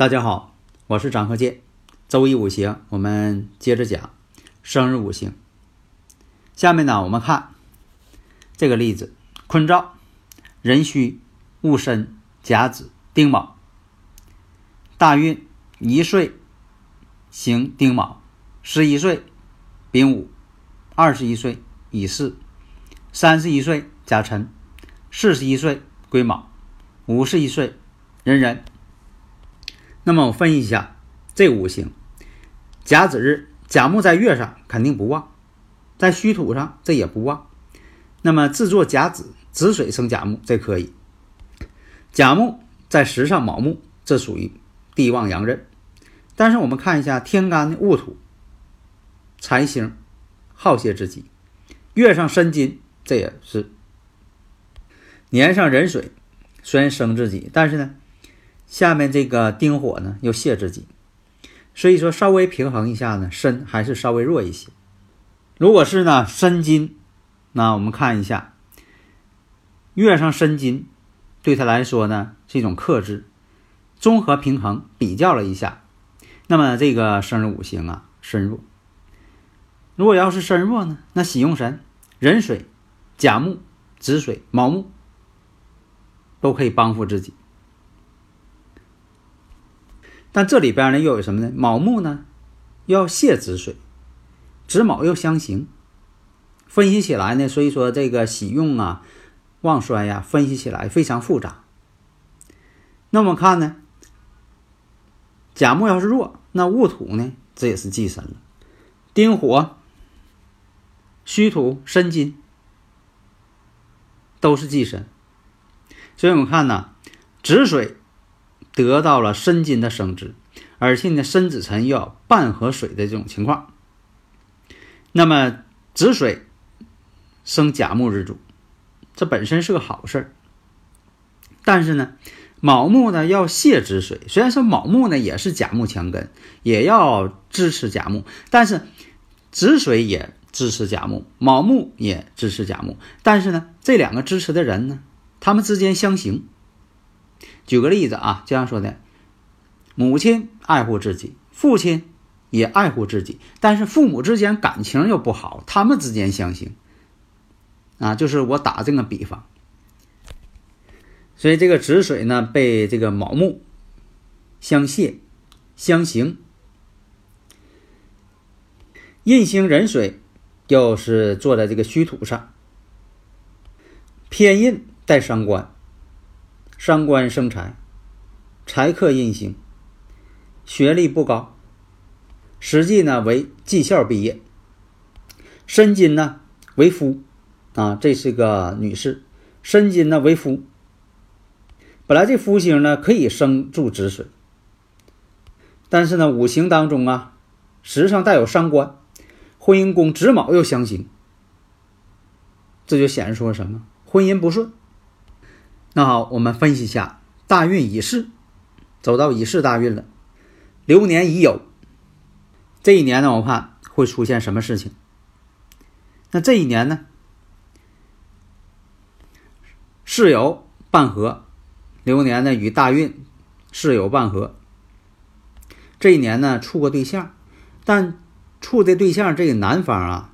大家好，我是张鹤剑。周易五行，我们接着讲生日五行。下面呢，我们看这个例子：坤兆、壬戌、戊申、甲子、丁卯。大运一岁行丁卯，十一岁丙午，二十一岁乙巳，三十一岁甲辰，四十一岁癸卯，五十一岁壬壬。那么我分析一下这五行，甲子日甲木在月上肯定不旺，在虚土上这也不旺。那么制作甲子子水生甲木，这可以。甲木在时上卯木，这属于地旺阳刃。但是我们看一下天干的戊土，财星好泄之极，月上申金，这也是年上壬水，虽然生自己，但是呢。下面这个丁火呢，又泄自己，所以说稍微平衡一下呢，身还是稍微弱一些。如果是呢申金，那我们看一下月上申金，对他来说呢是一种克制，综合平衡比较了一下，那么这个生日五行啊身弱。如果要是身弱呢，那喜用神壬水、甲木、子水、卯木都可以帮扶自己。但这里边呢又有什么呢？卯木呢要泄子水，子卯又相刑，分析起来呢，所以说这个喜用啊、旺衰呀，分析起来非常复杂。那么看呢，甲木要是弱，那戊土呢，这也是忌神了。丁火、戌土、申金都是忌神，所以我们看呢，子水。得到了申金的生殖，而且呢，申子辰又要半合水的这种情况，那么子水生甲木日主，这本身是个好事儿。但是呢，卯木呢要泄子水，虽然说卯木呢也是甲木强根，也要支持甲木，但是子水也支持甲木，卯木也支持甲木，但是呢，这两个支持的人呢，他们之间相刑。举个例子啊，这样说的：母亲爱护自己，父亲也爱护自己，但是父母之间感情又不好，他们之间相刑啊，就是我打这个比方。所以这个子水呢，被这个卯木相泄相刑，印星壬水又是坐在这个虚土上，偏印带伤官。伤官生财，财克印星，学历不高，实际呢为技校毕业。申金呢为夫，啊，这是个女士。申金呢为夫，本来这夫星呢可以生助子水，但是呢五行当中啊，时上带有伤官，婚姻宫子卯又相刑，这就显示出什么？婚姻不顺。那好，我们分析一下大运已逝，走到已逝大运了，流年已有。这一年呢，我看会出现什么事情？那这一年呢，室友半合，流年呢与大运室友半合。这一年呢处过对象，但处的对象这个男方啊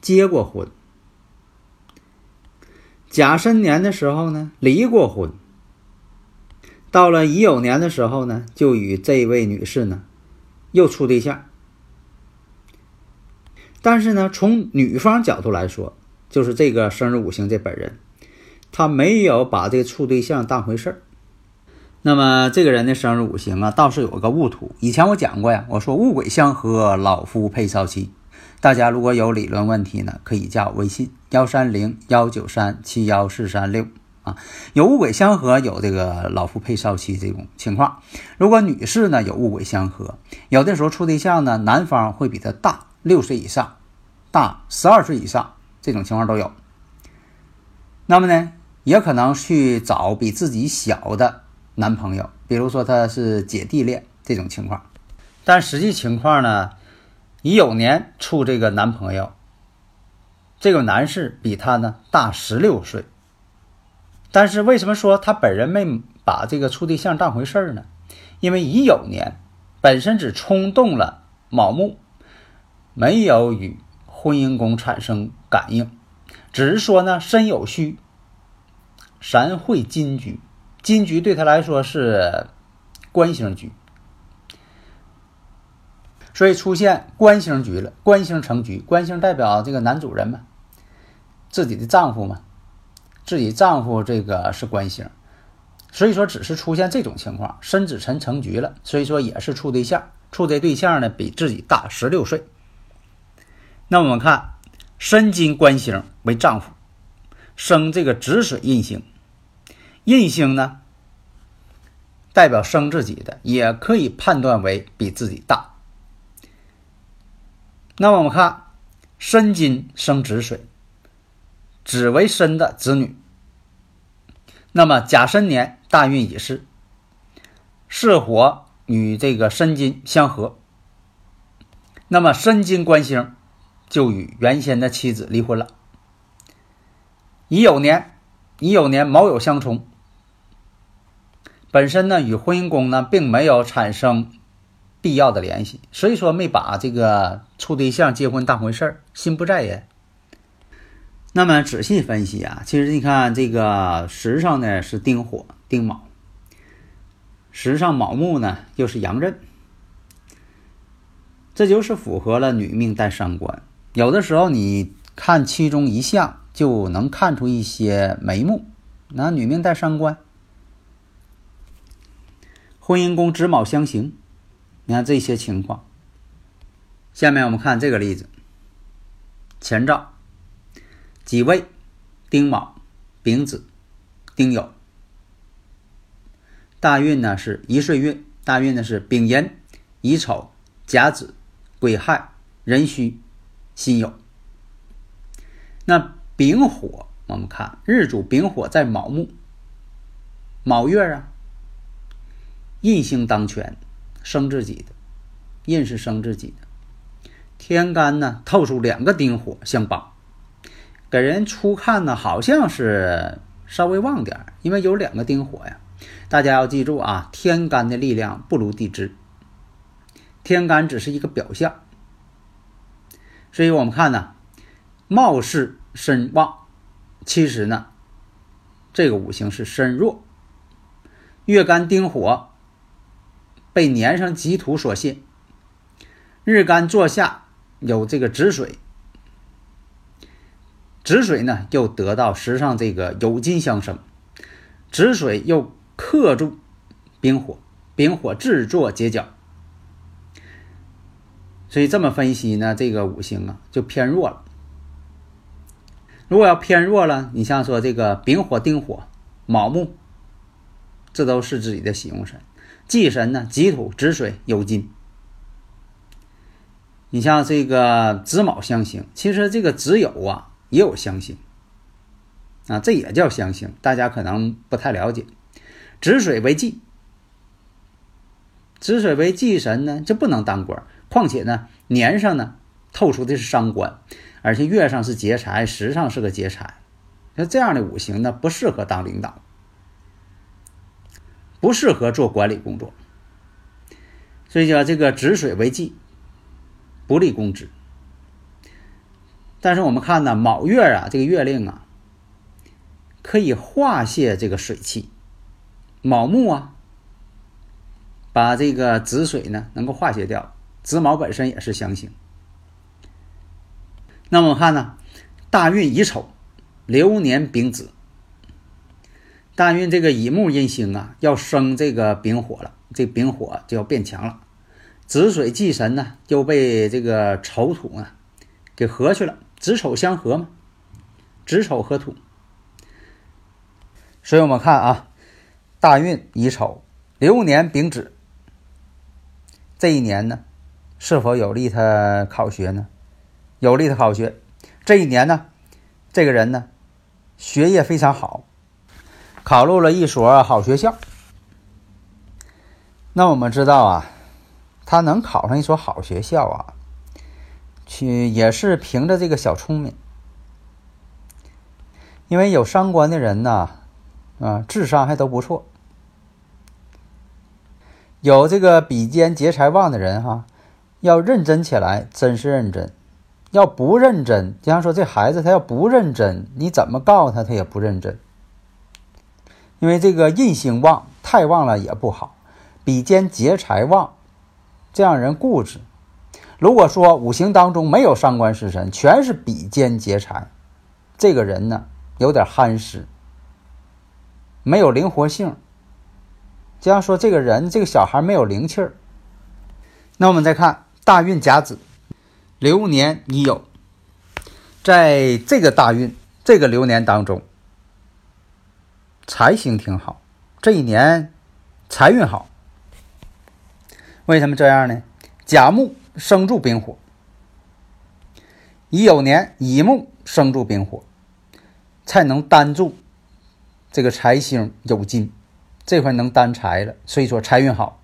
结过婚。甲申年的时候呢，离过婚。到了乙酉年的时候呢，就与这位女士呢，又处对象。但是呢，从女方角度来说，就是这个生日五行这本人，他没有把这处对象当回事儿。那么这个人的生日五行啊，倒是有个戊土。以前我讲过呀，我说戊癸相合，老夫配少妻。大家如果有理论问题呢，可以加我微信幺三零幺九三七幺四三六啊。有戊癸相合，有这个老夫配少妻这种情况。如果女士呢有戊癸相合，有的时候处对象呢，男方会比她大六岁以上，大十二岁以上，这种情况都有。那么呢，也可能去找比自己小的男朋友，比如说他是姐弟恋这种情况。但实际情况呢，乙酉年处这个男朋友，这个男士比他呢大十六岁。但是为什么说他本人没把这个处对象当回事儿呢？因为乙酉年本身只冲动了卯木，没有与婚姻宫产生感应。只是说呢，身有虚，三会金局，金局对他来说是官星局，所以出现官星局了。官星成局，官星代表这个男主人嘛，自己的丈夫嘛，自己丈夫这个是官星，所以说只是出现这种情况，申子辰成局了，所以说也是处对象，处的对象呢比自己大十六岁。那我们看。申金官星为丈夫，生这个子水印星，印星呢代表生自己的，也可以判断为比自己大。那么我们看申金生子水，子为申的子女。那么甲申年大运已逝，巳火与这个申金相合，那么申金官星。就与原先的妻子离婚了。乙酉年，乙酉年卯酉相冲，本身呢与婚姻宫呢并没有产生必要的联系，所以说没把这个处对象、结婚当回事儿，心不在焉。那么仔细分析啊，其实你看这个时上呢是丁火丁卯，时上卯木呢又是阳刃，这就是符合了女命带伤官。有的时候，你看其中一项就能看出一些眉目。那女命带伤官，婚姻宫子卯相刑，你看这些情况。下面我们看这个例子：前兆，己未、丁卯、丙子、丁酉。大运呢是一岁运，大运呢是丙寅、乙丑、甲子、癸亥、壬戌。辛酉，那丙火，我们看日主丙火在卯木，卯月啊，印星当权，生自己的，印是生自己的，天干呢透出两个丁火相帮，给人初看呢好像是稍微旺点因为有两个丁火呀。大家要记住啊，天干的力量不如地支，天干只是一个表象。所以我们看呢，貌似身旺，其实呢，这个五行是身弱。月干丁火被粘上己土所陷，日干坐下有这个子水，子水呢又得到时上这个酉金相生，子水又克住丙火，丙火制作结角。所以这么分析呢，这个五行啊就偏弱了。如果要偏弱了，你像说这个丙火、丁火、卯木，这都是自己的喜用神。忌神呢，己土、子水、酉金。你像这个子卯相刑，其实这个子酉啊也有相刑啊，这也叫相刑，大家可能不太了解。子水为忌，子水为忌神呢，就不能当官。况且呢，年上呢透出的是伤官，而且月上是劫财，时上是个劫财，那这样的五行呢不适合当领导，不适合做管理工作。所以叫这个止水为忌，不利公职。但是我们看呢，卯月啊，这个月令啊，可以化泄这个水气，卯木啊，把这个子水呢能够化解掉。子卯本身也是相刑，那么我们看呢，大运乙丑，流年丙子，大运这个乙木印星啊，要生这个丙火了，这丙火就要变强了。子水忌神呢，又被这个丑土呢给合去了，子丑相合嘛，子丑合土。所以我们看啊，大运乙丑，流年丙子，这一年呢，是否有利他考学呢？有利他考学。这一年呢，这个人呢，学业非常好。考入了一所好学校，那我们知道啊，他能考上一所好学校啊，去也是凭着这个小聪明，因为有伤官的人呢，啊，智商还都不错，有这个比肩劫财旺的人哈，要认真起来，真是认真；要不认真，就像说这孩子他要不认真，你怎么告诉他，他也不认真。因为这个印星旺太旺了也不好，比肩劫财旺，这样人固执。如果说五行当中没有伤官食神，全是比肩劫财，这个人呢有点憨实，没有灵活性。这样说，这个人这个小孩没有灵气儿。那我们再看大运甲子，流年乙酉，在这个大运这个流年当中。财星挺好，这一年财运好。为什么这样呢？甲木生助丙火，乙酉年乙木生助丙火，才能担住这个财星有金，这回能担财了，所以说财运好。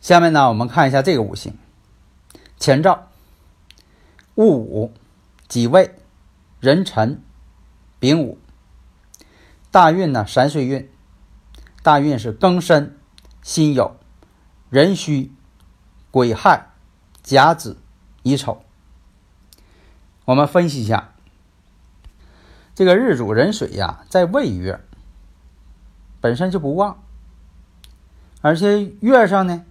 下面呢，我们看一下这个五行：乾兆、戊午、己未、壬辰、丙午。大运呢，三岁运，大运是庚申、辛酉、壬戌、癸亥、甲子、乙丑。我们分析一下，这个日主壬水呀，在未月本身就不旺，而且月上呢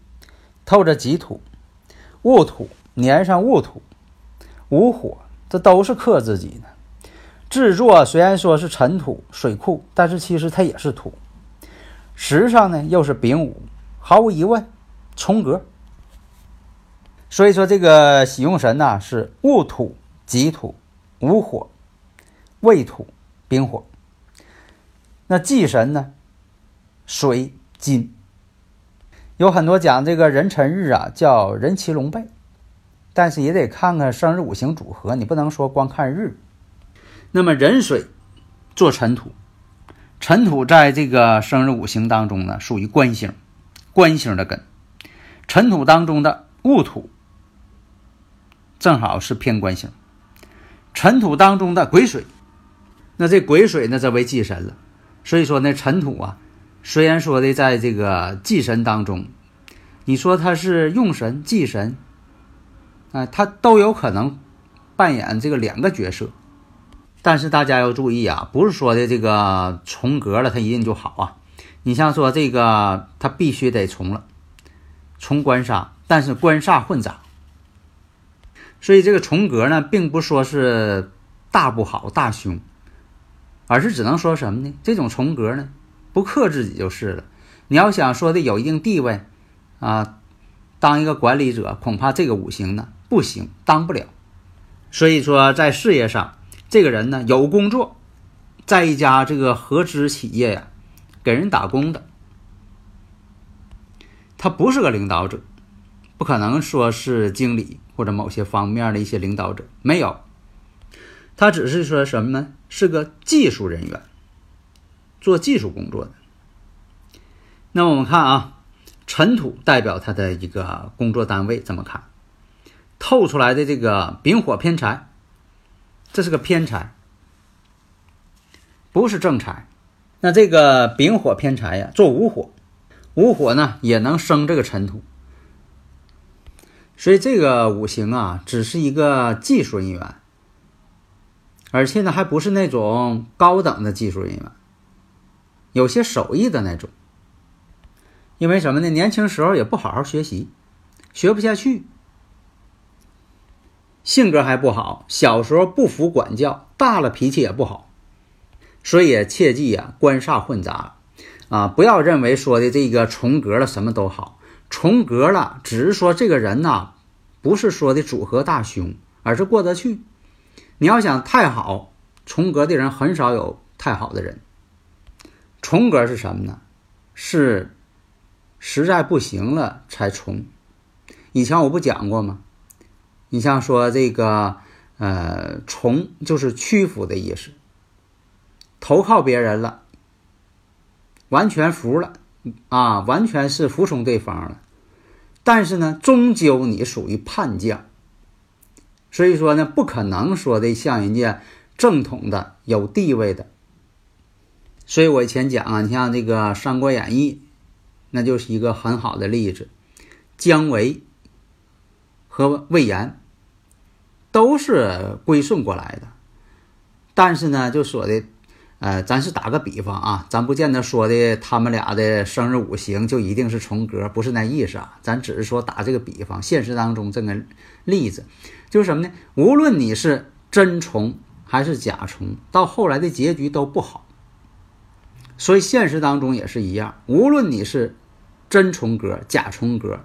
透着己土、戊土，年上戊土、午火，这都是克自己的。制作虽然说是尘土水库，但是其实它也是土。时上呢又是丙午，毫无疑问重格。所以说这个喜用神呢是戊土、己土、午火、未土、丙火。那忌神呢水金。有很多讲这个壬辰日啊叫人奇龙背，但是也得看看生日五行组合，你不能说光看日。那么壬水做尘土，尘土在这个生日五行当中呢，属于官星，官星的根。尘土当中的戊土正好是偏官星，尘土当中的癸水，那这癸水呢则为忌神了。所以说呢，尘土啊，虽然说的在这个忌神当中，你说它是用神、忌神，啊，它都有可能扮演这个两个角色。但是大家要注意啊，不是说的这个重格了，它一定就好啊。你像说这个，它必须得重了，重官煞，但是官煞混杂。所以这个重格呢，并不说是大不好、大凶，而是只能说什么呢？这种重格呢，不克自己就是了。你要想说的有一定地位啊，当一个管理者，恐怕这个五行呢不行，当不了。所以说在事业上。这个人呢有工作，在一家这个合资企业呀，给人打工的。他不是个领导者，不可能说是经理或者某些方面的一些领导者，没有。他只是说什么呢？是个技术人员，做技术工作的。那我们看啊，尘土代表他的一个工作单位，怎么看？透出来的这个丙火偏财。这是个偏财，不是正财。那这个丙火偏财呀，做午火，午火呢也能生这个尘土。所以这个五行啊，只是一个技术人员，而且呢还不是那种高等的技术人员，有些手艺的那种。因为什么呢？年轻时候也不好好学习，学不下去。性格还不好，小时候不服管教，大了脾气也不好，所以切记呀，官煞混杂啊，不要认为说的这个重格了什么都好，重格了只是说这个人呐，不是说的组合大凶，而是过得去。你要想太好，重格的人很少有太好的人。重格是什么呢？是实在不行了才重。以前我不讲过吗？你像说这个，呃，从就是屈服的意思，投靠别人了，完全服了啊，完全是服从对方了。但是呢，终究你属于叛将，所以说呢，不可能说的像人家正统的有地位的。所以我以前讲啊，你像这个《三国演义》，那就是一个很好的例子，姜维。和魏延都是归顺过来的，但是呢，就说的，呃，咱是打个比方啊，咱不见得说的他们俩的生日五行就一定是重格，不是那意思啊，咱只是说打这个比方，现实当中这个例子就是什么呢？无论你是真重还是假重，到后来的结局都不好。所以现实当中也是一样，无论你是真重格、假重格。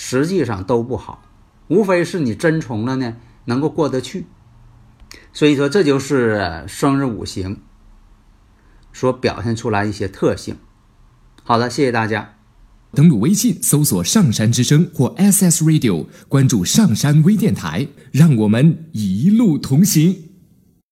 实际上都不好，无非是你真从了呢，能够过得去。所以说，这就是生日五行所表现出来一些特性。好的，谢谢大家。登录微信搜索“上山之声”或 “SS Radio”，关注“上山微电台”，让我们一路同行。